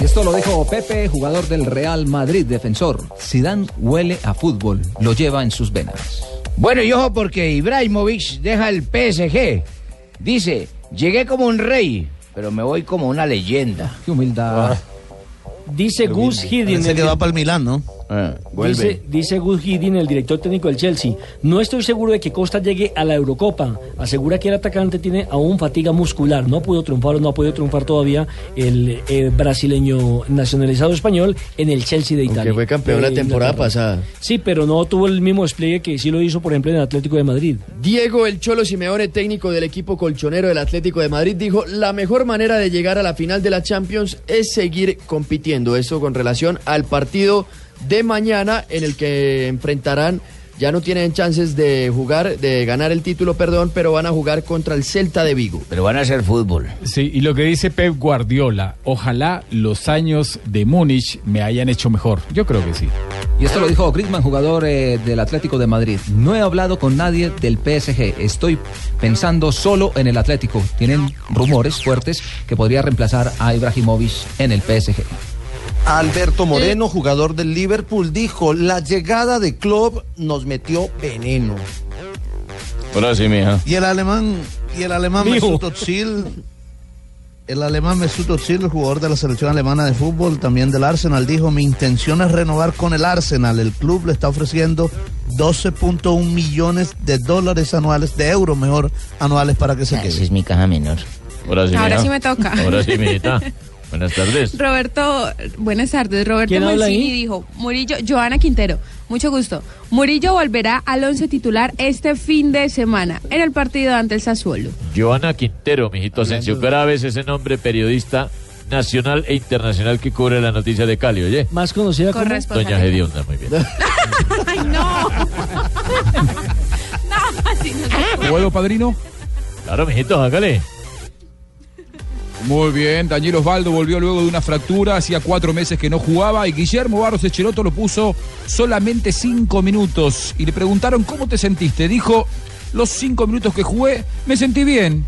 Y esto lo dijo Pepe, jugador del Real Madrid, defensor. Zidane huele a fútbol, lo lleva en sus venas. Bueno, y ojo porque Ibrahimovic deja el PSG. Dice, llegué como un rey, pero me voy como una leyenda. Qué humildad. Dice Gus Hiddink. Parece que va para el Milán, ¿no? Ah, Dice, vuelve. dice Gus Hiddink, el director técnico del Chelsea. No estoy seguro de que Costa llegue a la Eurocopa. Asegura que el atacante tiene aún fatiga muscular. No pudo triunfar o no ha podido triunfar todavía el eh, brasileño nacionalizado español en el Chelsea de Italia. Que fue campeón la De temporada Inglaterra. pasada. Sí, pero no tuvo el mismo despliegue que sí lo hizo, por ejemplo, en el Atlético de Madrid. Diego El Cholo Simeone, técnico del equipo colchonero del Atlético de Madrid, dijo, la mejor manera de llegar a la final de la Champions es seguir compitiendo. Eso con relación al partido de mañana en el que enfrentarán, ya no tienen chances de jugar, de ganar el título, perdón, pero van a jugar contra el Celta de Vigo. Pero van a hacer fútbol. Sí, y lo que dice Pep Guardiola, ojalá los años de Múnich me hayan hecho mejor. Yo creo que sí. Y esto lo dijo Griezmann, jugador eh, del Atlético de Madrid. No he hablado con nadie del PSG. Estoy pensando solo en el Atlético. Tienen rumores fuertes que podría reemplazar a Ibrahimovic en el PSG. Alberto Moreno, jugador del Liverpool, dijo, la llegada de Klopp nos metió veneno. Ahora sí, mija. Y el alemán, y el alemán Mijo. Mesut Özil, el alemán Mesut Özil, el jugador de la selección alemana de fútbol, también del Arsenal, dijo, mi intención es renovar con el Arsenal. El club le está ofreciendo 12.1 millones de dólares anuales, de euros mejor, anuales para que se Ah, Esa quede. es mi caja menor. Ahora sí, Ahora mija. sí me toca. Ahora sí, mijita. Buenas tardes. Roberto, buenas tardes. Roberto ¿Quién habla Mancini dijo, Murillo, Joana Quintero, mucho gusto. Murillo volverá al once titular este fin de semana en el partido ante el Sassuolo. Joana Quintero, mijito Asensio Graves, ese nombre periodista nacional e internacional que cubre la noticia de Cali, oye. Más conocida como... Doña Gedionda, muy bien. Ay, no. no, así no se ¿Puedo, padrino? Claro, mijito, hágale. Muy bien, Daniel Osvaldo volvió luego de una fractura, hacía cuatro meses que no jugaba y Guillermo Barros Echeloto lo puso solamente cinco minutos y le preguntaron cómo te sentiste. Dijo, los cinco minutos que jugué me sentí bien,